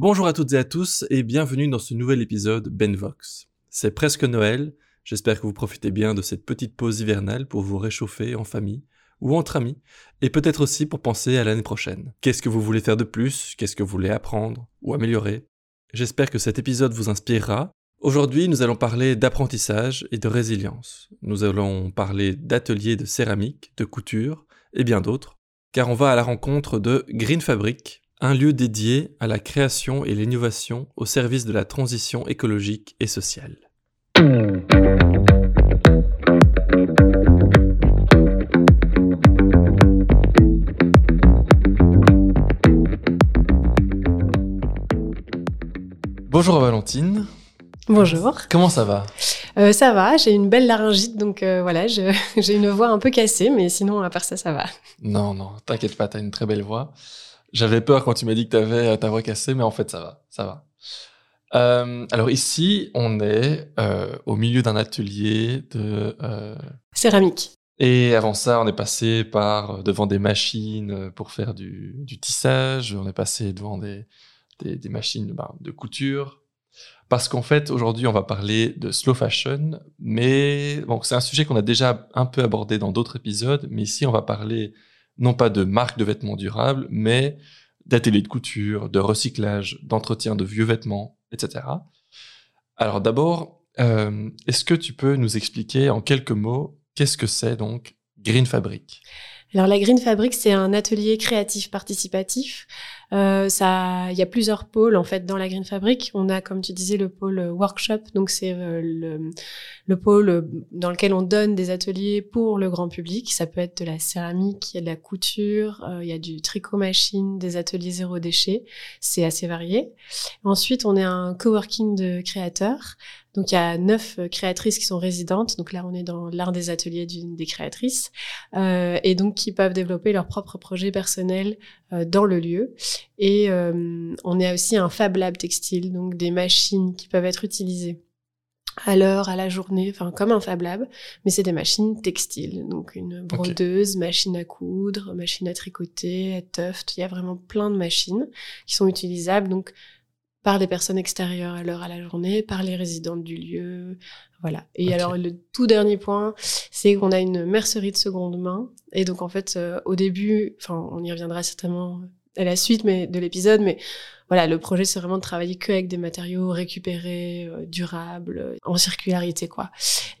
Bonjour à toutes et à tous et bienvenue dans ce nouvel épisode Benvox. C'est presque Noël, j'espère que vous profitez bien de cette petite pause hivernale pour vous réchauffer en famille ou entre amis, et peut-être aussi pour penser à l'année prochaine. Qu'est-ce que vous voulez faire de plus? Qu'est-ce que vous voulez apprendre ou améliorer? J'espère que cet épisode vous inspirera. Aujourd'hui, nous allons parler d'apprentissage et de résilience. Nous allons parler d'ateliers de céramique, de couture et bien d'autres, car on va à la rencontre de Green Fabric, un lieu dédié à la création et l'innovation au service de la transition écologique et sociale. Bonjour Valentine. Bonjour. Comment ça va? Euh, Ça va, j'ai une belle laryngite, donc euh, voilà, j'ai une voix un peu cassée, mais sinon, à part ça, ça va. Non, non, t'inquiète pas, t'as une très belle voix. J'avais peur quand tu m'as dit que t'avais euh, ta voix cassée, mais en fait, ça va, ça va. alors ici, on est au milieu d'un atelier de... Céramique. Et avant ça, on est passé par devant des machines pour faire du, du tissage, on est passé devant des, des, machines bah, de couture. Parce qu'en fait, aujourd'hui, on va parler de slow fashion, mais bon, c'est un sujet qu'on a déjà un peu abordé dans d'autres épisodes, mais ici, on va parler non pas de marques de vêtements durables, mais d'ateliers de couture, de recyclage, d'entretien de vieux vêtements, etc. Alors d'abord, euh, est-ce que tu peux nous expliquer en quelques mots qu'est-ce que c'est donc Green Fabric? Alors la Green Fabric, c'est un atelier créatif participatif. Euh, ça, il y a plusieurs pôles en fait dans la Green Fabric. On a, comme tu disais, le pôle workshop, donc c'est euh, le, le, pôle dans lequel on donne des ateliers pour le grand public. Ça peut être de la céramique, il y a de la couture, euh, il y a du tricot machine, des ateliers zéro déchet. C'est assez varié. Ensuite, on est un coworking de créateurs. Donc il y a neuf euh, créatrices qui sont résidentes. Donc là, on est dans l'un des ateliers d'une des créatrices euh, et donc qui peuvent développer leurs propres projets personnels euh, dans le lieu. Et on a aussi un Fab Lab textile, donc des machines qui peuvent être utilisées à l'heure, à la journée, enfin comme un Fab Lab, mais c'est des machines textiles, donc une brodeuse, machine à coudre, machine à tricoter, à tuft, il y a vraiment plein de machines qui sont utilisables, donc par des personnes extérieures à l'heure à la journée, par les résidents du lieu. Voilà. Et alors, le tout dernier point, c'est qu'on a une mercerie de seconde main. Et donc, en fait, euh, au début, enfin, on y reviendra certainement à la suite mais, de l'épisode, mais voilà, le projet, c'est vraiment de travailler que avec des matériaux récupérés, euh, durables, euh, en circularité, quoi.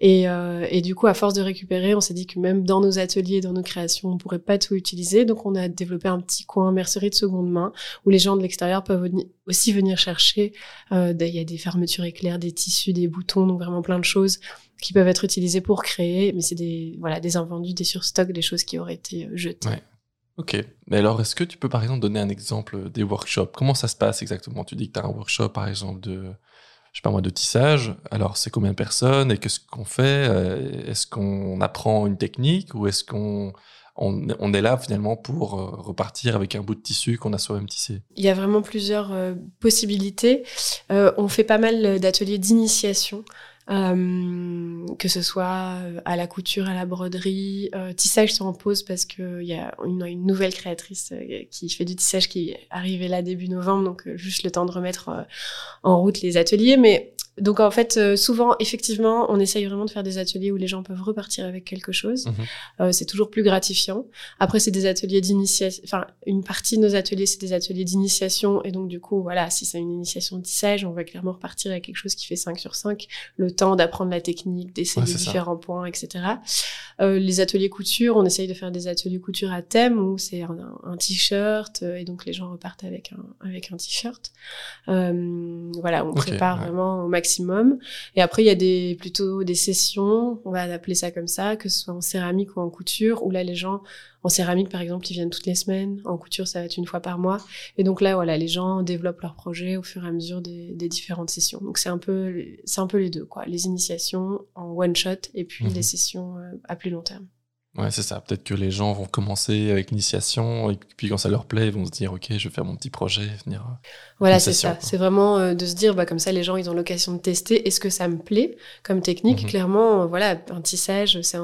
Et, euh, et, du coup, à force de récupérer, on s'est dit que même dans nos ateliers, dans nos créations, on pourrait pas tout utiliser. Donc, on a développé un petit coin mercerie de seconde main où les gens de l'extérieur peuvent aussi venir chercher. Il y a des fermetures éclairs, des tissus, des boutons, donc vraiment plein de choses qui peuvent être utilisées pour créer, mais c'est des voilà des invendus, des surstocks, des choses qui auraient été jetées. Ok. Mais alors, est-ce que tu peux par exemple donner un exemple des workshops? Comment ça se passe exactement? Tu dis que tu as un workshop par exemple de, je pas de tissage. Alors, c'est combien de personnes? Et qu'est-ce qu'on fait? Euh, Est-ce qu'on apprend une technique? Ou est-ce qu'on on, est là finalement pour euh, repartir avec un bout de tissu qu'on a soi-même tissé? Il y a vraiment plusieurs euh, possibilités. on fait pas mal d'ateliers d'initiation. Euh, que ce soit euh, à la couture, à la broderie, euh, tissage sur en pause parce qu'il y a une, nouvelle créatrice qui fait du tissage qui est arrivée là début novembre, donc juste le temps de remettre en route les ateliers. Mais donc en fait, euh, souvent, effectivement, on essaye vraiment de faire des ateliers où les gens peuvent repartir avec quelque chose. Mhm. Euh, c'est toujours plus gratifiant. Après, c'est des ateliers d'initiation. Enfin, une partie de nos ateliers, c'est des ateliers d'initiation. Et donc, du coup, voilà, si c'est une initiation de tissage, on va clairement repartir avec quelque chose qui fait 5 sur 5. Le temps d'apprendre la technique, d'essayer différents points, etc. Euh, les ateliers couture, on essaye de faire des ateliers couture à thème où c'est un, un t-shirt et donc les gens repartent avec un, avec un t-shirt. voilà, on prépare vraiment au maximum maximum. Et après, il y a des, plutôt des sessions, on va appeler ça comme ça, que ce soit en céramique ou en couture, où là, les gens, en céramique, par exemple, ils viennent toutes les semaines. En couture, ça va être une fois par mois. Et donc là, voilà, les gens développent leur projet au fur et à mesure des, différentes sessions. Donc c'est un peu, c'est un peu les deux, quoi. Les initiations en one shot et puis mhm. les sessions euh, à plus long terme. Ouais, c'est ça. Peut-être que les gens vont commencer avec l'initiation et puis quand ça leur plaît, ils vont se dire ok, je vais faire mon petit projet, venir. Euh, voilà, c'est ça. C'est vraiment euh, de se dire bah comme ça, les gens ils ont l'occasion de tester. Est-ce que ça me plaît comme technique? Mhm. Clairement, euh, voilà, un tissage, c'est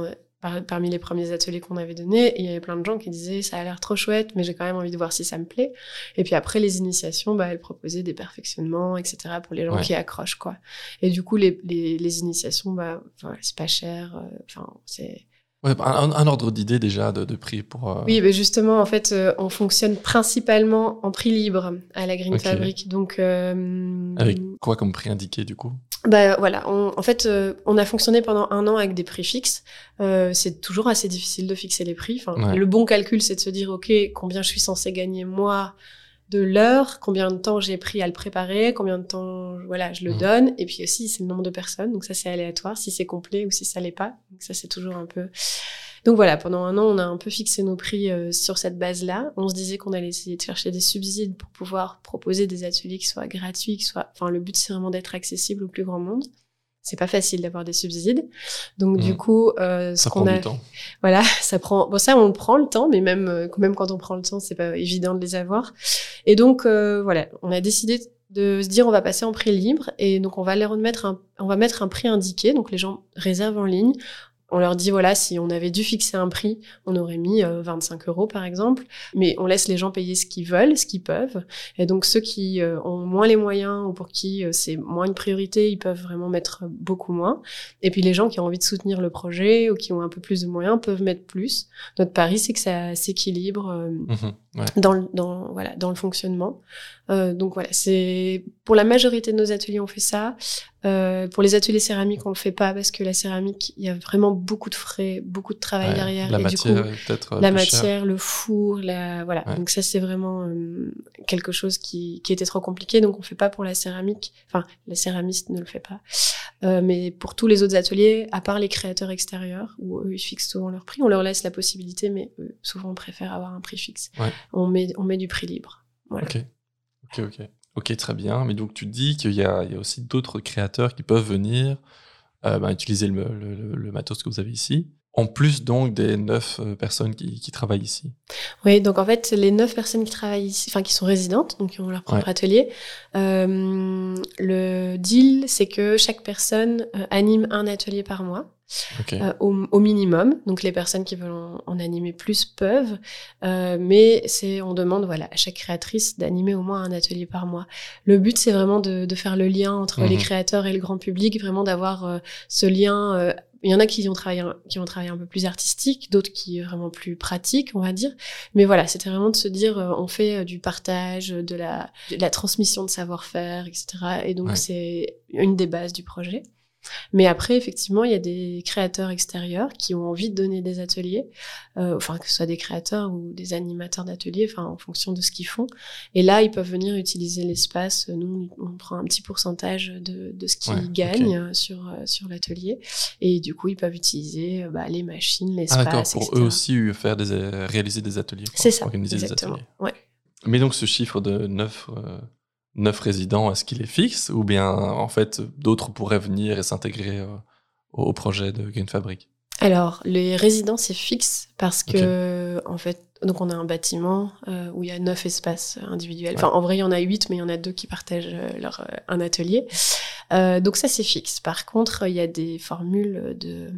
parmi les premiers ateliers qu'on avait donnés. Il y avait plein de gens qui disaient ça a l'air trop chouette, mais j'ai quand même envie de voir si ça me plaît. Et puis après les initiations, bah, elles proposaient des perfectionnements, etc. pour les gens qui accrochent quoi. Et du coup les, les, les initiations, bah, c'est pas cher. Euh, enfin c'est Ouais, un, ordre d'idée déjà de, de, prix pour. Euh, oui, mais justement, en fait, euh, on fonctionne principalement en prix libre à la Green Fabric. Donc. Avec quoi comme prix indiqué du coup? Bah voilà, en fait, euh, on a fonctionné pendant un an avec des prix fixes. Euh, c'est toujours assez difficile de fixer les prix. Enfin, le bon calcul, c'est de se dire, ok, combien je suis censé gagner moi de l'heure, combien de temps j'ai pris à le préparer, combien de temps, voilà, je le mmh. donne, et puis aussi c'est le nombre de personnes. Donc ça, c'est aléatoire, si c'est complet ou si ça l'est pas. Donc ça, c'est toujours un peu. Donc voilà, pendant un an, on a un peu fixé nos prix euh, sur cette base-là. On se disait qu'on allait essayer de chercher des subsides pour pouvoir proposer des ateliers qui soient gratuits, qui soient. Enfin, le but c'est vraiment d'être accessible au plus grand monde. C'est pas facile d'avoir des subsides. Donc du mmh. coup, euh, ce qu'on a, temps. voilà, ça prend. Bon, ça, on prend le temps, mais même euh, même quand on prend le temps, c'est pas évident de les avoir. Et donc euh, voilà, on a décidé de se dire on va passer en prix libre et donc on va les remettre un, on va mettre un prix indiqué donc les gens réservent en ligne on leur dit, voilà, si on avait dû fixer un prix, on aurait mis 25 euh, euros, par exemple. Mais on laisse les gens payer ce qu'ils veulent, ce qu'ils peuvent. Et donc, ceux qui euh, ont moins les moyens ou pour qui euh, c'est moins une priorité, ils peuvent vraiment mettre beaucoup moins. Et puis, les gens qui ont envie de soutenir le projet ou qui ont un peu plus de moyens peuvent mettre plus. Notre pari, c'est que ça s'équilibre mmh dans, le, dans, voilà, dans le fonctionnement. donc, voilà, c'est pour la majorité de nos ateliers, on fait ça. Euh, pour les ateliers céramiques, on le fait pas parce que la céramique, il y a vraiment beaucoup de frais, beaucoup de travail derrière. La matière, peut-être. La matière, le four, la voilà. Donc ça, c'est vraiment euh, quelque chose qui, qui était trop compliqué. Donc on fait pas pour la céramique. Enfin, la céramiste ne le fait pas. Euh, mais pour tous les autres ateliers, à part les créateurs extérieurs, où eux ils fixent souvent leur prix, on leur laisse la possibilité, mais souvent on préfère avoir un prix fixe. On met on met du prix libre. Voilà. Ok. Ok. Ok. Ok, très bien. Mais donc tu dis qu'il y, y, a aussi d'autres créateurs qui peuvent venir euh, bah, utiliser le, le, matos que vous avez ici. En plus donc des neuf euh, personnes qui, qui, travaillent ici. Oui, donc en fait les neuf personnes qui travaillent ici, enfin qui sont résidentes, donc qui ont leur propre atelier. Euh, le deal, c'est que chaque personne anime un atelier par mois. Euh, au, minimum. Donc les personnes qui veulent en, animer plus peuvent, euh, mais c'est on demande voilà à chaque créatrice d'animer au moins un atelier par mois. Le but c'est vraiment de, de, faire le lien entre les mhm. créateurs et le grand public, vraiment d'avoir euh, ce lien. Il y en a qui ont travaillé qui ont travaillé un peu plus artistique, d'autres qui est vraiment plus pratique, on va dire. Mais voilà, c'était vraiment de se dire on fait du partage, de la, de la transmission de savoir-faire, etc. Et donc c'est une des bases du projet. Mais après, effectivement, il y a des créateurs extérieurs qui ont envie de donner des ateliers, euh, enfin que ce soit des créateurs ou des animateurs d'ateliers, enfin en fonction de ce qu'ils font. Et là, ils peuvent venir utiliser l'espace. Nous, on prend un petit pourcentage de, de ce qu'ils gagnent sur euh, sur l'atelier, et du coup, ils peuvent utiliser euh, bah, les machines, ah, l'espace. Ah d'accord, pour eux aussi faire des, réaliser des ateliers. C'est ça, organiser exactement. Des ateliers. Ouais. Mais donc ce chiffre de 9 neuf résidents, est-ce qu'il est fixe ou bien en fait d'autres pourraient venir et s'intégrer euh, au projet de Green Fabric? Alors les résidents c'est fixe parce que en fait donc on a un bâtiment euh, où il y a neuf espaces individuels. Enfin en vrai il y en a huit mais il y en a deux qui partagent euh, leur un atelier. donc ça c'est fixe. Par contre il y a des formules de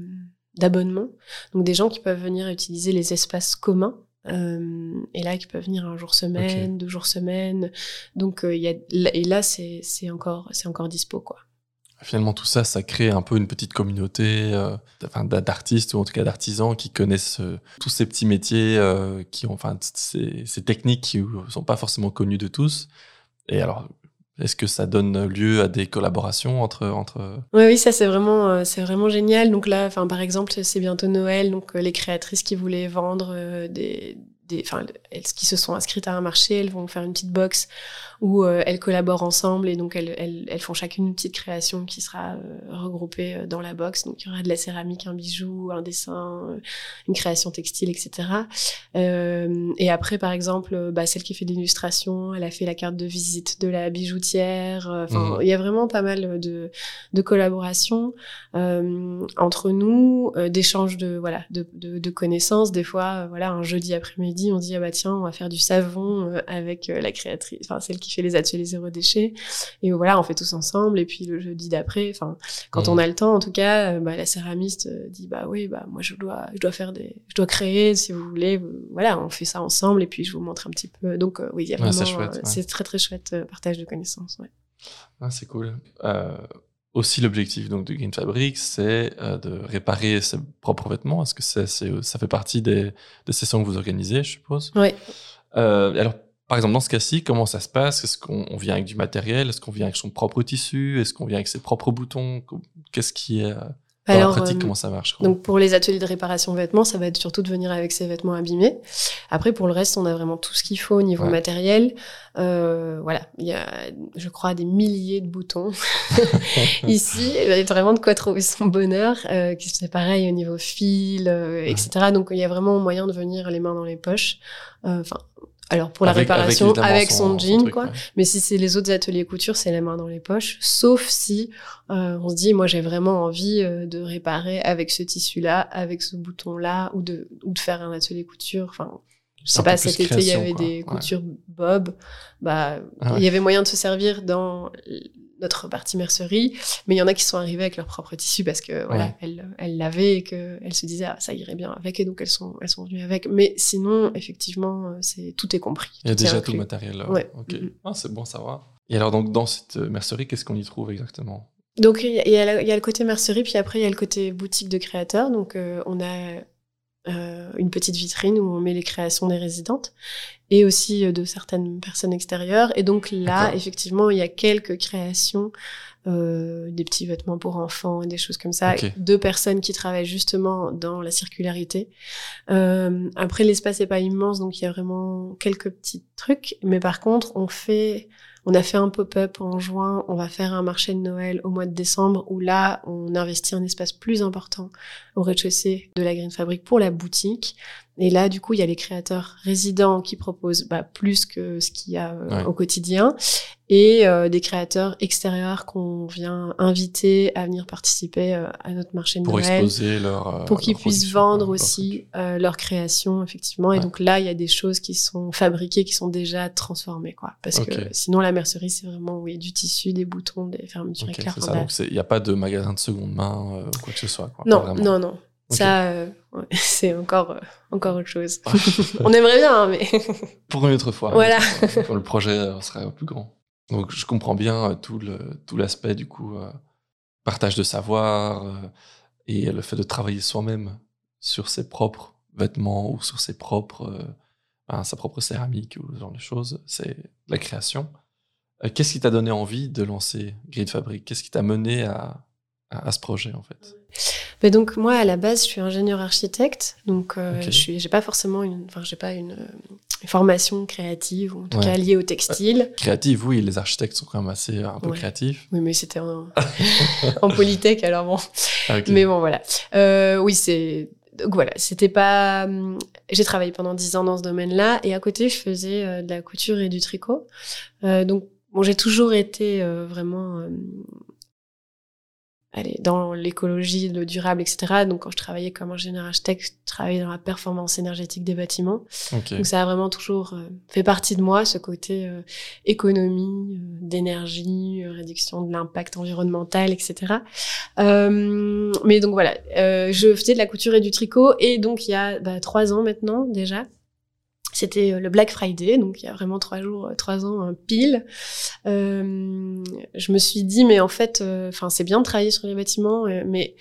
d'abonnement donc des gens qui peuvent venir utiliser les espaces communs euh, et là, qui peuvent venir un jour semaine, deux jours semaine. Donc, euh, y a, et là, c'est encore, encore dispo, quoi. Finalement, tout ça, ça crée un peu une petite communauté euh, d'artistes ou en tout cas d'artisans qui connaissent euh, tous ces petits métiers, qui ont, enfin, ces, ces, techniques qui ne sont pas forcément connues de tous. Et alors, est-ce que ça donne lieu à des collaborations entre entre Oui, oui, ça c'est vraiment c'est vraiment génial. Donc là, enfin par exemple, c'est bientôt Noël, donc les créatrices qui voulaient vendre des enfin, elles qui se sont inscrites à un marché, elles vont faire une petite box où euh, elles collaborent ensemble et donc elles, elles, elles, font chacune une petite création qui sera euh, regroupée euh, dans la box. Donc il y aura de la céramique, un bijou, un dessin, une création textile, etc. et après, par exemple, bah, celle qui fait l'illustration, elle a fait la carte de visite de la bijoutière. Enfin, mmh. il y a vraiment pas mal de, de collaborations entre nous, d'échanges de voilà de, de, de, connaissances. Des fois, voilà, un jeudi après-midi on se dit ah bah tiens, on va faire du savon euh, avec euh, la créatrice, enfin celle qui fait les ateliers zéro déchet. Et voilà, on fait tous ensemble. Et puis le jeudi d'après, enfin quand on a le temps, en tout cas, euh, bah, la céramiste dit bah oui, bah moi je dois, je dois faire des, je dois créer si vous voulez. Voilà, on fait ça ensemble. Et puis je vous montre un petit peu. Donc euh, oui, il y a Ouais, vraiment, c'est ouais. très très chouette euh, partage de connaissances. Ouais. Ah, c'est cool. Euh, aussi, l'objectif donc de Green Fabric, c'est euh, de réparer ses propres vêtements. Est-ce que ça fait partie des, des sessions que vous organisez, je suppose? Ouais. Euh, alors, par exemple, dans ce cas-ci, comment ça se passe? Est-ce qu'on on vient avec du matériel? Est-ce qu'on vient avec son propre tissu? Est-ce qu'on vient avec ses propres boutons? Qu'est-ce qui est euh, dans Alors, la pratique euh, Comment ça marche quoi Donc pour les ateliers de réparation vêtements, ça va être surtout de venir avec ses vêtements abîmés. Après pour le reste, on a vraiment tout ce qu'il faut au niveau Ouais. matériel. Euh, voilà, il y a, je crois, des milliers de boutons ici. Il y a vraiment de quoi trouver son bonheur. Euh, qui c'est pareil au niveau fil, euh, etc. Donc il y a vraiment moyen de venir les mains dans les poches. Euh, Enfin. Alors pour la Avec- réparation, avec, son, jean, truc, quoi. ouais. Mais si c'est les autres ateliers couture, c'est les mains dans les poches. Sauf si euh, on se dit, moi j'ai vraiment envie euh, de réparer avec ce tissu-là, avec ce bouton-là, ou de, ou de faire un atelier couture. Enfin, je sais pas, cet été il y avait quoi. des Ouais. coutures Bob. Bah, Ah ouais. il y avait moyen de se servir dans notre partie mercerie, mais il y en a qui sont arrivés avec leur propre tissu parce que voilà, Ouais. elles elles l'avaient et que elles se disaient ah, ça irait bien avec et donc elles sont elles sont venues avec. Mais sinon, effectivement, euh, c'est tout est compris. Il y a déjà tout le matériel là. Ouais. Ah, c'est bon à savoir. Et alors, donc, dans cette euh, mercerie, qu'est-ce qu'on y trouve exactement? Donc y, a- il y a le côté mercerie, puis après il y a le côté boutique de créateurs. Donc euh, on a euh, une petite vitrine où on met les créations des résidentes et aussi euh, de certaines personnes extérieures. Et donc là, effectivement, il y a quelques créations, euh, des petits vêtements pour enfants et des choses comme ça, Ok. de personnes qui travaillent justement dans la circularité. Euh, après, l'espace est pas immense, donc il y a vraiment quelques petits trucs. Mais par contre, on fait on a fait un pop-up en juin, on va faire un marché de Noël au mois de décembre où là, on investit un espace plus important au rez-de-chaussée de la Green Fabric pour la boutique. Et là, du coup, il y a les créateurs résidents qui proposent bah, plus que ce qu'il y a euh, Ouais. au quotidien et euh, des créateurs extérieurs qu'on vient inviter à venir participer euh, à notre marché de Pour Noël exposer leur. euh, pour qu'ils leur puissent vendre leur aussi euh, leurs créations effectivement et donc là il y a des choses qui sont fabriquées qui sont déjà transformées quoi parce que sinon la mercerie c'est vraiment oui du tissu des boutons des fermetures Ok, éclairs c'est enfin, ça. Donc, c'est- il n'y a pas de magasin de seconde main euh, ou quoi que ce soit. Quoi. Non non non ça euh, ouais, c'est encore euh, encore autre chose on aimerait bien hein, mais Pour une autre fois. Voilà. Quand le projet sera plus grand. Donc, je comprends bien euh, tout le tout l'aspect du coup euh, partage de savoir euh, et le fait de travailler soi-même sur ses propres vêtements ou sur ses propres ben, sa propre céramique ou ce genre de choses. C'est la création. Qu'est-ce qui t'a donné envie de lancer Grid Fabric Qu'est-ce qui t'a mené à, à ce projet en fait? Mais donc moi à la base je suis ingénieur architecte donc euh, je suis j'ai pas forcément une enfin j'ai pas une, euh, une formation créative ou en tout Ouais. cas liée au textile Créative, oui, les architectes sont quand même assez euh, un peu Ouais. créatifs. oui mais c'était en, en polytech alors bon Ah. Mais bon, voilà. Euh, oui, c'est. Donc voilà, c'était pas. J'ai travaillé pendant dix ans dans ce domaine-là et à côté, je faisais euh, de la couture et du tricot. Euh, donc, bon, j'ai toujours été euh, vraiment. euh, allez, dans l'écologie, le durable, etc. Donc, quand je travaillais comme ingénieur architecte, je travaillais dans la performance énergétique des bâtiments. Ok. Donc ça a vraiment toujours euh, fait partie de moi, ce côté euh, économie, euh, d'énergie, euh, réduction de l'impact environnemental, etc. Euh, mais donc voilà, euh, je faisais de la couture et du tricot, et donc il y a bah, trois ans maintenant déjà. C'était euh, le Black Friday, donc il y a vraiment trois jours, euh, trois ans euh, pile. Euh, je me suis dit, mais en fait, enfin c'est bien de travailler sur les bâtiments, euh, mais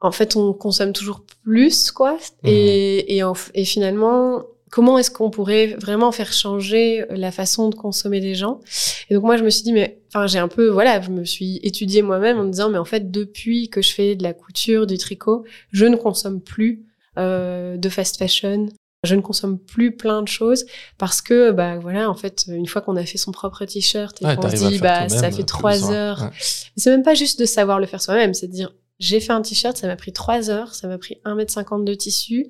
en fait, on consomme toujours plus, quoi. Et, et, en- et finalement, comment est-ce qu'on pourrait vraiment faire changer la façon de consommer des gens? Et donc moi, je me suis dit, mais enfin, j'ai un peu, voilà, je me suis étudiée moi-même en me disant, mais en fait, depuis que je fais de la couture, du tricot, je ne consomme plus euh, de fast fashion. Je ne consomme plus plein de choses parce que, bah voilà, en fait, une fois qu'on a fait son propre t-shirt et Ouais, qu'on se dit, bah ça fait trois besoin. heures, Ouais. c'est même pas juste de savoir le faire soi-même, c'est de dire j'ai fait un t-shirt, ça m'a pris 3 heures, ça m'a pris 1m50 de tissu.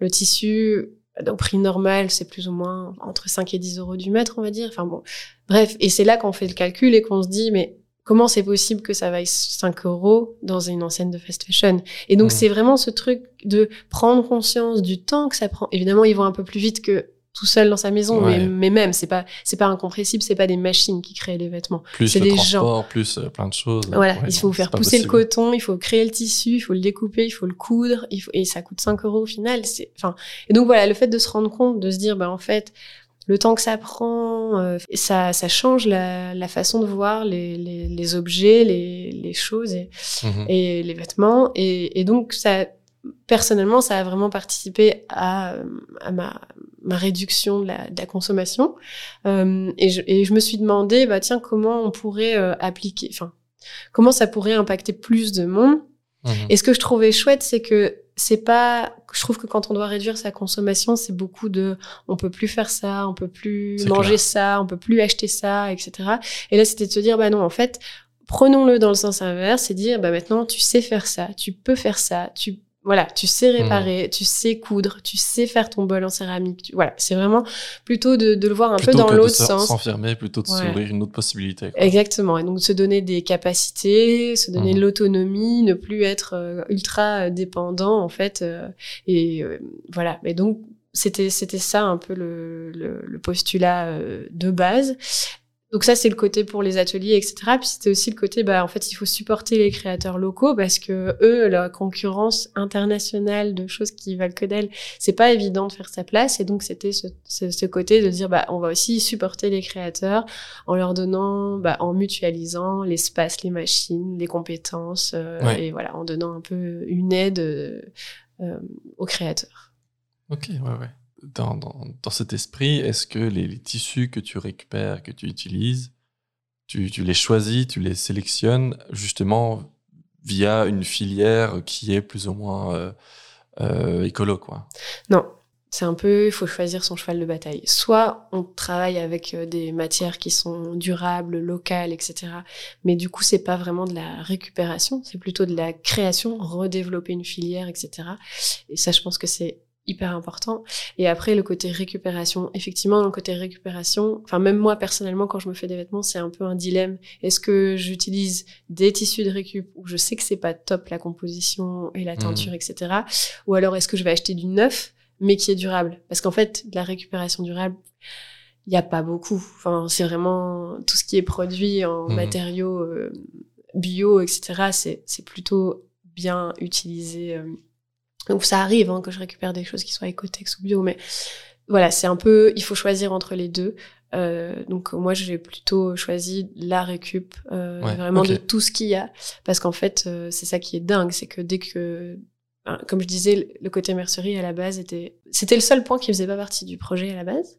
Le tissu, au prix normal, c'est plus ou moins entre 5 et 10 euros du mètre, on va dire. Enfin bon, bref. Et c'est là qu'on fait le calcul et qu'on se dit, mais comment c'est possible que ça vaille 5 euros dans une enseigne de fast fashion? Et donc, c'est vraiment ce truc de prendre conscience du temps que ça prend. Évidemment, ils vont un peu plus vite que tout seul dans sa maison, mais, mais, même, c'est pas, c'est pas incompressible, c'est pas des machines qui créent les vêtements. Plus c'est le des gens. plus euh, plein de choses. Voilà, il faut faire pousser le coton, il faut créer le tissu, il faut le découper, il faut le coudre, il faut, et ça coûte 5 euros au final. C'est, enfin, et donc voilà, le fait de se rendre compte, de se dire, bah en fait, le temps que ça prend, euh, ça, ça change la, la, façon de voir les, les, les objets, les, les choses et, mhm. et, les vêtements. Et, et, donc, ça, personnellement, ça a vraiment participé à, à ma, ma réduction de la, de la consommation. Euh, et, je, et je me suis demandé, bah tiens, comment on pourrait euh, appliquer, enfin, comment ça pourrait impacter plus de monde? Mhm. Et ce que je trouvais chouette, c'est que c'est pas je trouve que quand on doit réduire sa consommation c'est beaucoup de on peut plus faire ça on peut plus manger ça on peut plus acheter ça etc et là c'était de se dire bah non en fait prenons-le dans le sens inverse et dire bah maintenant tu sais faire ça tu peux faire ça tu voilà, tu sais mmh. réparer, tu sais coudre, tu sais faire ton bol en céramique. voilà, c'est vraiment plutôt de, le voir un peu dans l'autre sens. S'enfermer, plutôt de s'ouvrir une autre possibilité. Exactement. Et donc se donner des capacités, se donner de mmh. l'autonomie, ne plus être euh, ultra dépendant en fait. Euh, et euh, voilà. Et donc c'était c'était ça un peu le, le postulat de base. Donc ça, c'est le côté pour les ateliers, etc. Puis c'était aussi le côté, bah, en fait, il faut supporter les créateurs locaux parce que eux, la concurrence internationale de choses qui valent que d'elles, c'est pas évident de faire sa place. Et donc c'était ce, ce, côté de dire, bah, on va aussi supporter les créateurs en leur donnant, bah, en mutualisant l'espace, les machines, les compétences, euh, et voilà, en donnant un peu une aide euh, aux créateurs. Ok, ouais, ouais dans, cet esprit, est-ce que les, tissus que tu récupères, que tu utilises, tu, tu, les choisis, tu les sélectionnes justement via une filière qui est plus ou moins euh, euh, écolo, quoi? Non, c'est un peu, il faut choisir son cheval de bataille. Soit on travaille avec euh, des matières qui sont durables, locales, etc. Mais du coup, c'est pas vraiment de la récupération, c'est plutôt de la création, redévelopper une filière, etc. Et ça, je pense que c'est hyper important. Et après, le côté récupération. Effectivement, le côté récupération, enfin, même moi, personnellement, quand je me fais des vêtements, c'est un peu un dilemme. Est-ce que j'utilise des tissus de récup où je sais que c'est pas top la composition et la mmh. teinture, etc. Ou alors, est-ce que je vais acheter du neuf, mais qui est durable? Parce qu'en fait, de la récupération durable, il n'y a pas beaucoup. Enfin, c'est vraiment tout ce qui est produit en mmh. matériaux euh, bio, etc. C'est plutôt bien utilisé. Euh, donc ça arrive hein, que je récupère des choses qui soient écotex ou bio, mais voilà, c'est un peu, il faut choisir entre les deux. Euh, donc moi j'ai plutôt choisi la récup euh, vraiment de tout ce qu'il y a parce qu'en fait euh, c'est ça qui est dingue c'est que dès que comme je disais le côté mercerie à la base était c'était le seul point qui faisait pas partie du projet à la base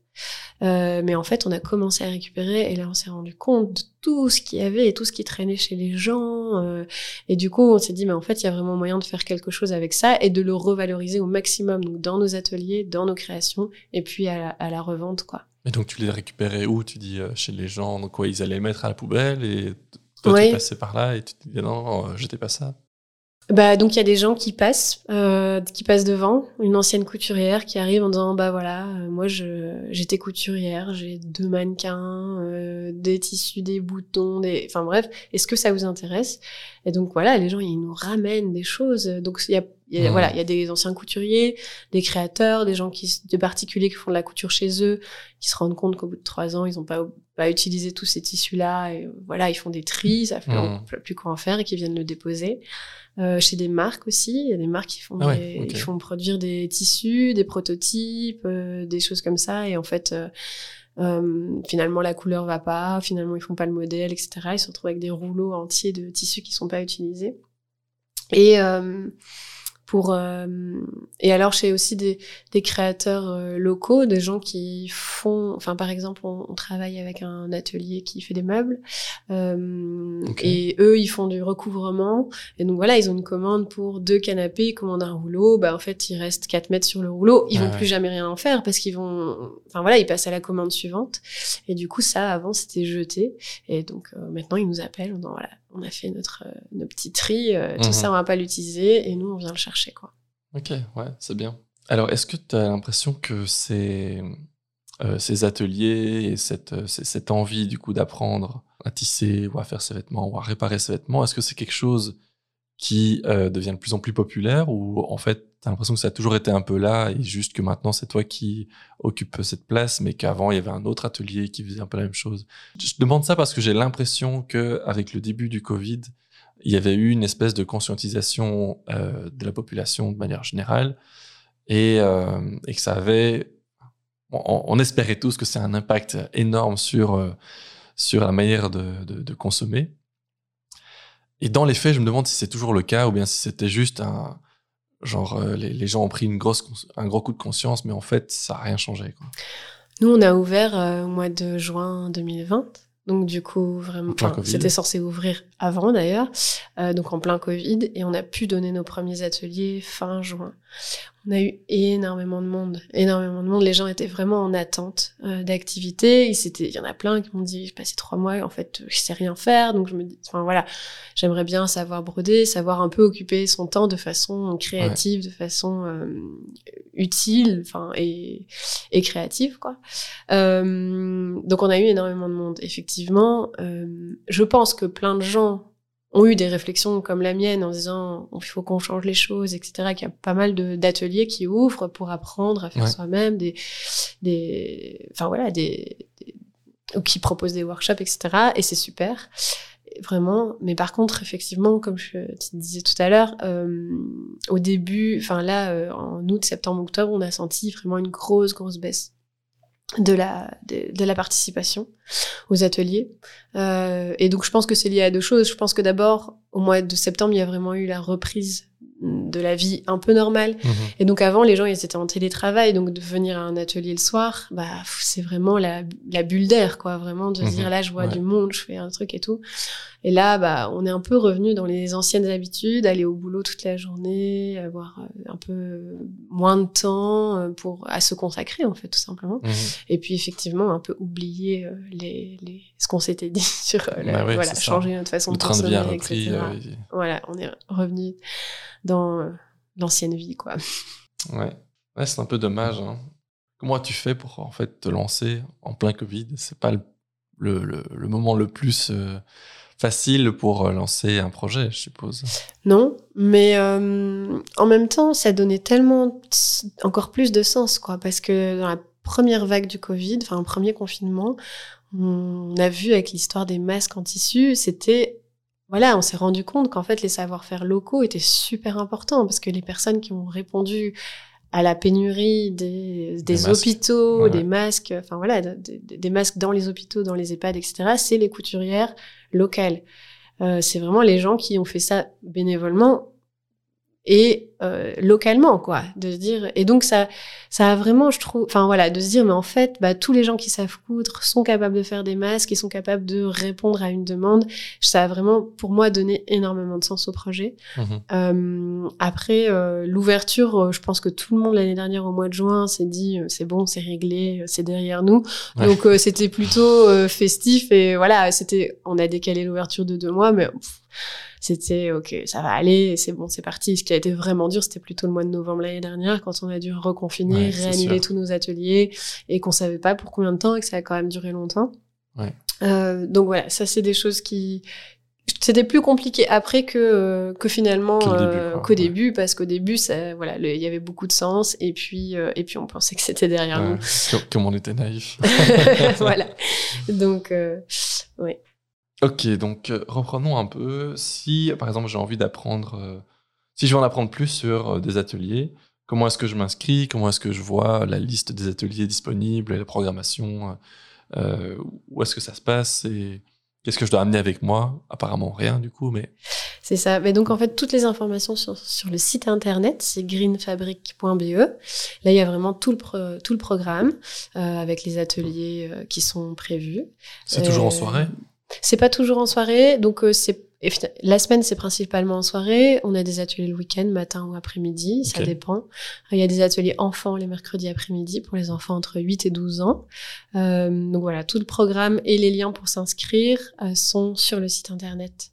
euh, mais en fait, on a commencé à récupérer et là, on s'est rendu compte de tout ce qu'il y avait et tout ce qui traînait chez les gens. Euh, et du coup, on s'est dit, mais en fait, il y a vraiment moyen de faire quelque chose avec ça et de le revaloriser au maximum, donc dans nos ateliers, dans nos créations et puis à la, revente, quoi. Et donc, tu les récupérais où Tu dis euh, chez les gens, donc quoi, ils allaient mettre à la poubelle et toi, tu passais par là et tu te dis, non, j'étais pas ça. Bah donc il y a des gens qui passent, euh, qui passent devant, une ancienne couturière qui arrive en disant bah voilà, euh, moi je j'étais couturière, j'ai deux mannequins, euh, des tissus, des boutons, des, enfin bref, est-ce que ça vous intéresse? Et donc voilà, les gens ils nous ramènent des choses. Donc il y a, y a voilà, il y a des anciens couturiers, des créateurs, des gens qui, des particuliers qui font de la couture chez eux, qui se rendent compte qu'au bout de trois ans ils ont pas pas utilisé tous ces tissus là et voilà ils font des tris, ça fait mmh. plus quoi en faire et qui viennent le déposer. Euh, chez des marques aussi, il y a des marques qui font, ah qui font produire des tissus, des prototypes, euh, des choses comme ça. Et en fait, euh, finalement, la couleur va pas, finalement, ils font pas le modèle, etc. Ils se retrouvent avec des rouleaux entiers de tissus qui sont pas utilisés. Et pour euh, et alors j'ai aussi des, des créateurs euh, locaux des gens qui font enfin par exemple on, travaille avec un atelier qui fait des meubles euh, et eux ils font du recouvrement et donc voilà ils ont une commande pour deux canapés ils commandent un rouleau bah en fait il reste 4 mètres sur le rouleau ils vont plus jamais rien en faire parce qu'ils vont enfin voilà ils passent à la commande suivante et du coup ça avant c'était jeté et donc euh, maintenant ils nous appellent on voilà on a fait notre, euh, notre petit tri, euh, tout mhm. ça on va pas l'utiliser et nous on vient le chercher quoi. Ok, ouais, c'est bien. Alors est-ce que tu as l'impression que ces, euh, ces ateliers et cette, cette envie du coup d'apprendre à tisser ou à faire ses vêtements ou à réparer ses vêtements, est-ce que c'est quelque chose qui euh, devient de plus en plus populaire ou en fait t'as l'impression que ça a toujours été un peu là et juste que maintenant c'est toi qui occupe cette place mais qu'avant il y avait un autre atelier qui faisait un peu la même chose. Je demande ça parce que j'ai l'impression que avec le début du Covid, il y avait eu une espèce de conscientisation euh, de la population de manière générale et, euh, et que ça avait on, espérait tous que c'est un impact énorme sur euh, sur la manière de, de, de consommer. Et dans les faits, je me demande si c'est toujours le cas ou bien si c'était juste un genre euh, les, les, gens ont pris une grosse un gros coup de conscience, mais en fait ça a rien changé. Quoi. Nous, on a ouvert euh, au mois de juin 2020. Donc du coup, vraiment, c'était censé ouvrir avant d'ailleurs, euh, donc en plein Covid, et on a pu donner nos premiers ateliers fin juin on a eu énormément de monde, énormément de monde. Les gens étaient vraiment en attente euh, d'activité. Il y en a plein qui m'ont dit, j'ai passé trois mois, en fait, je sais rien faire. Donc je me dis, enfin voilà, j'aimerais bien savoir broder, savoir un peu occuper son temps de façon créative, de façon euh, utile, enfin et, et créative quoi. Euh, donc on a eu énormément de monde, effectivement. Euh, je pense que plein de gens ont eu des réflexions comme la mienne en disant il faut qu'on change les choses, etc. Qu'il y a pas mal d'ateliers qui ouvrent pour apprendre à faire soi-même, des, des, enfin voilà, des, ou qui proposent des workshops, etc. Et c'est super, vraiment. Mais par contre, effectivement, comme je te disais tout à l'heure, euh, au début, enfin là, euh, en août, septembre, octobre, on a senti vraiment une grosse, grosse baisse de la de, la participation aux ateliers. Euh, et donc je pense que c'est lié à deux choses. Je pense que d'abord au mois de septembre il y a vraiment eu la reprise de la vie un peu normale. Mhm. Et donc avant, les gens, ils étaient en télétravail, donc de venir à un atelier le soir, bah c'est vraiment la, la bulle d'air, quoi, vraiment de se dire là, je vois du monde, je fais un truc et tout. Et là, bah on est un peu revenu dans les anciennes habitudes, aller au boulot toute la journée, avoir euh, un peu moins de temps euh, pour à se consacrer en fait, tout simplement. Mhm. Et puis effectivement, un peu oublier euh, les, les ce qu'on s'était dit sur la, bah voilà, changer notre façon de consommer, etc. Voilà, on est revenu dans euh, l'ancienne vie, quoi. Ouais, ouais c'est un peu dommage. Hein. Comment as-tu fait pour en fait te lancer en plein Covid? C'est pas le, le, le, moment le plus euh, facile pour euh, lancer un projet, je suppose. Non, mais en même temps, ça donnait tellement encore plus de sens, quoi, parce que dans la première vague du Covid, enfin, premier confinement, on a vu avec l'histoire des masques en tissu, c'était voilà, on s'est rendu compte qu'en fait, les savoir-faire locaux étaient super importants parce que les personnes qui ont répondu à la pénurie des, des, hôpitaux, des masques, enfin voilà, des masques dans les hôpitaux, dans les EHPAD, etc., c'est les couturières locales. Euh, c'est vraiment les gens qui ont fait ça bénévolement et euh, localement quoi de se dire et donc ça ça a vraiment je trouve enfin voilà de se dire mais en fait bah tous les gens qui savent coudre sont capables de faire des masques et sont capables de répondre à une demande. Ça a vraiment pour moi donné énormément de sens au projet. Mmh euh, après euh, l'ouverture euh, je pense que tout le monde l'année dernière au mois de juin s'est dit euh, c'est bon c'est réglé c'est derrière nous. Donc c'était plutôt festif et voilà c'était on a décalé l'ouverture de deux mois mais c'était ok, ça va aller, c'est bon, c'est parti. Ce qui a été vraiment dur, c'était plutôt le mois de novembre l'année dernière, quand on a dû reconfiner, réannuler tous nos ateliers et qu'on savait pas pour combien de temps et que ça a quand même duré longtemps. Ouais. Euh, donc voilà, ça c'est des choses qui c'était plus compliqué après que euh, que finalement euh, qu'au début, parce qu'au début ça voilà il y avait beaucoup de sens et puis euh, et puis on pensait que c'était derrière nous. Comme on était naïf. Voilà. Donc oui Ok, donc euh, reprenons un peu. Si, par exemple, j'ai envie d'apprendre, euh, si je veux en apprendre plus sur euh, des ateliers, comment est-ce que je m'inscris Comment est-ce que je vois la liste des ateliers disponibles et la programmation Où est-ce que ça se passe Et qu'est-ce que je dois amener avec moi? Apparemment rien, du coup, mais... C'est ça. Mais donc, en fait, toutes les informations sur, sur le site internet, c'est greenfabric.be. Là, il y a vraiment tout le, tout le programme avec les ateliers qui sont prévus. C'est toujours en soirée? C'est pas toujours en soirée, donc euh, c'est la semaine c'est principalement en soirée. On a des ateliers le week-end, matin ou après-midi, ça dépend. Il y a des ateliers enfants les mercredis après-midi pour les enfants entre 8 et 12 ans. Euh, donc voilà, tout le programme et les liens pour s'inscrire euh, sont sur le site internet.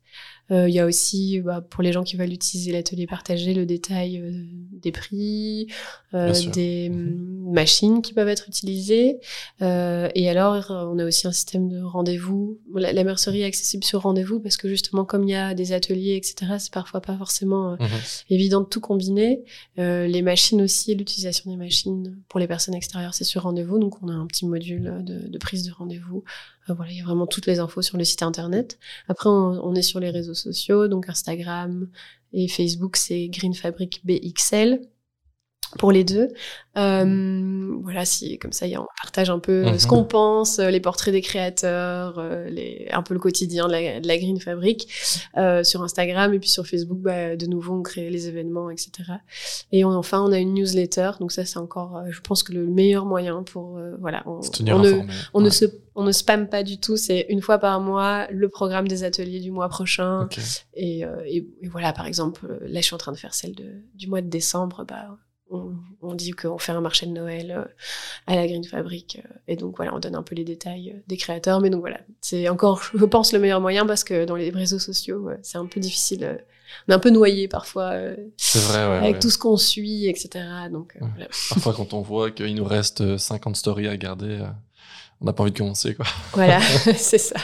Euh, il y a aussi, bah, pour les gens qui veulent utiliser l'atelier partagé, le détail euh, des prix, euh, des, mhm. machines qui peuvent être utilisées. Euh, et alors, on a aussi un système de rendez-vous. La, la mercerie est accessible sur rendez-vous parce que justement, comme il y a des ateliers, etc., c'est parfois pas forcément euh, Mhm. évident de tout combiner. Euh, les machines aussi, l'utilisation des machines pour les personnes extérieures, c'est sur rendez-vous. Donc, on a un petit module de, de prise de rendez-vous. Euh, voilà, il y a vraiment toutes les infos sur le site internet. Après, on, est sur les réseaux sociaux, donc Instagram et Facebook, c'est Green Fabric BXL pour les deux. Euh, voilà, si comme ça, on partage un peu euh, ce Mhm. qu'on pense, euh, les portraits des créateurs, les, un peu le quotidien de la, de la Green Fabric euh, sur Instagram et puis sur Facebook, bah, de nouveau, on crée les événements, etc. Et on- enfin, on a une newsletter, donc ça, c'est encore, je pense que le meilleur moyen pour, euh, voilà, on, ne, se, on ne spamme pas du tout. C'est une fois par mois le programme des ateliers du mois prochain. Et, et, et voilà, par exemple, là, je suis en train de faire celle de, du mois de décembre. Bah, on, on dit qu'on fait un marché de Noël euh, à la Green Fabric. euh, et donc, voilà, on donne un peu les détails euh, des créateurs. Mais donc, voilà, c'est encore, je pense, le meilleur moyen parce que dans les réseaux sociaux, c'est un peu difficile. on est un peu noyé parfois vrai, ouais. avec ouais. tout ce qu'on suit, etc. Donc, Ouais. voilà. Parfois, quand on voit qu'il nous reste euh, 50 stories à regarder, euh, on n'a pas envie de commencer, quoi. Voilà, c'est ça.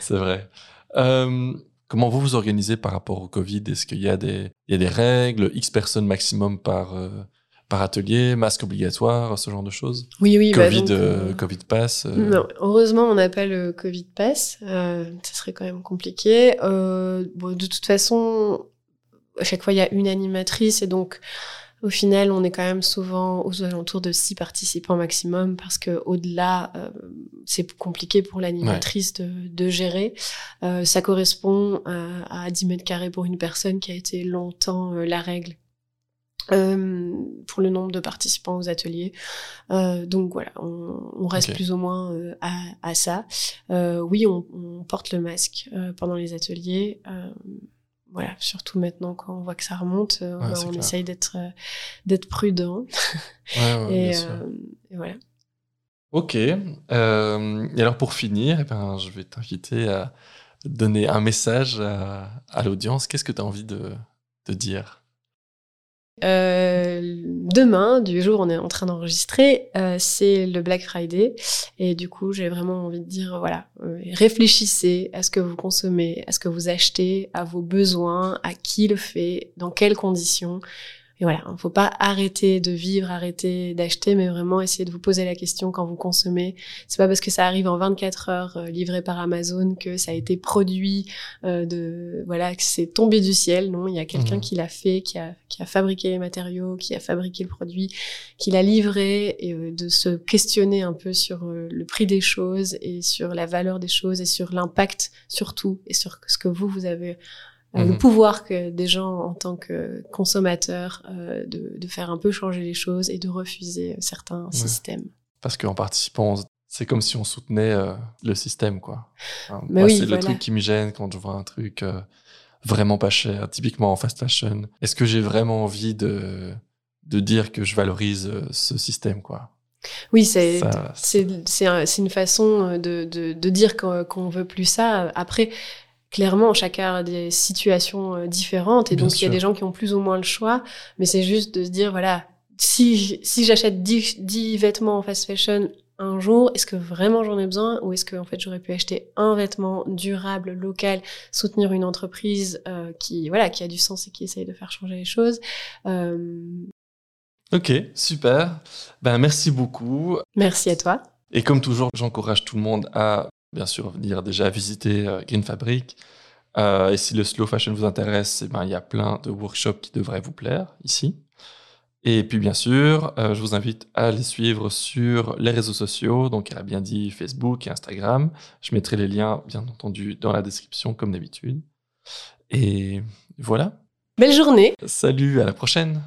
C'est vrai. Euh, comment vous vous organisez par rapport au Covid? Est-ce qu'il y a des, il y a des règles, X personnes maximum par, euh, par atelier, masque obligatoire, ce genre de choses? Oui, oui. bah, Covid, donc, euh, euh, Covid pass euh, Non, heureusement, on n'a pas le Covid Pass. Ça serait quand même compliqué. Bon, de toute façon, à chaque fois, il y a une animatrice et donc, au final, on est quand même souvent aux alentours de six participants maximum parce que au-delà, euh, c'est compliqué pour l'animatrice de, de gérer. Euh, ça correspond à, à 10 mètres carrés pour une personne qui a été longtemps euh, la règle. Euh, pour le nombre de participants aux ateliers. Euh, donc voilà, on, on reste plus ou moins à, à ça. Euh, oui, on, on porte le masque euh, pendant les ateliers. Voilà, surtout maintenant quand on voit que ça remonte, euh, Ouais, bah, on clair. essaye d'être euh, d'être prudent. Ouais, ouais, et, bien sûr. euh, et voilà. Ok. Euh, et alors pour finir, eh ben, je vais t'inviter à donner un message à, à l'audience. Qu'est-ce que tu as envie de, de dire? Euh, demain, du jour où on est en train d'enregistrer, euh, c'est le Black Friday. Et du coup, j'ai vraiment envie de dire, voilà, euh, réfléchissez à ce que vous consommez, à ce que vous achetez, à vos besoins, à qui le fait, dans quelles conditions. Et voilà, il ne faut pas arrêter de vivre, arrêter d'acheter, mais vraiment essayer de vous poser la question quand vous consommez. C'est pas parce que ça arrive en 24 heures euh, livré par Amazon que ça a été produit euh, de voilà que c'est tombé du ciel. Non, il y a quelqu'un Mhm. qui l'a fait, qui a qui a fabriqué les matériaux, qui a fabriqué le produit, qui l'a livré et euh, de se questionner un peu sur euh, le prix des choses et sur la valeur des choses et sur l'impact surtout et sur ce que vous vous avez euh, le Mhm. pouvoir que des gens en tant que consommateurs euh, de, de faire un peu changer les choses et de refuser euh, certains systèmes. Parce qu'en participant, c'est comme si on soutenait euh, le système, quoi. Moi, oui, c'est voilà. le truc qui me gêne quand je vois un truc euh, vraiment pas cher, typiquement en fast fashion. Est-ce que j'ai vraiment envie de, de dire que je valorise ce système, quoi? Oui, c'est c'est c'est un- c'est une façon de, de, de dire qu'on qu'on veut plus ça. Après, clairement, chacun a des situations euh, différentes et Bien donc il y a des gens qui ont plus ou moins le choix, mais c'est juste de se dire voilà, si si j'achète 10, 10 vêtements en fast fashion un jour, est-ce que vraiment j'en ai besoin? Ou est-ce que en fait j'aurais pu acheter un vêtement durable, local, soutenir une entreprise euh, qui voilà qui a du sens et qui essaye de faire changer les choses? Euh, Ok, super. Ben, merci beaucoup. merci à toi. Et comme toujours, j'encourage tout le monde à, bien sûr, venir déjà visiter euh, Green Fabric. Euh, et si le slow fashion vous intéresse, eh ben, il y a plein de workshops qui devraient vous plaire ici. Et puis, bien sûr, euh, je vous invite à les suivre sur les réseaux sociaux. Donc, elle a bien dit Facebook et Instagram. Je mettrai les liens, bien entendu, dans la description, comme d'habitude. Et voilà. Belle journée. Salut, à la prochaine.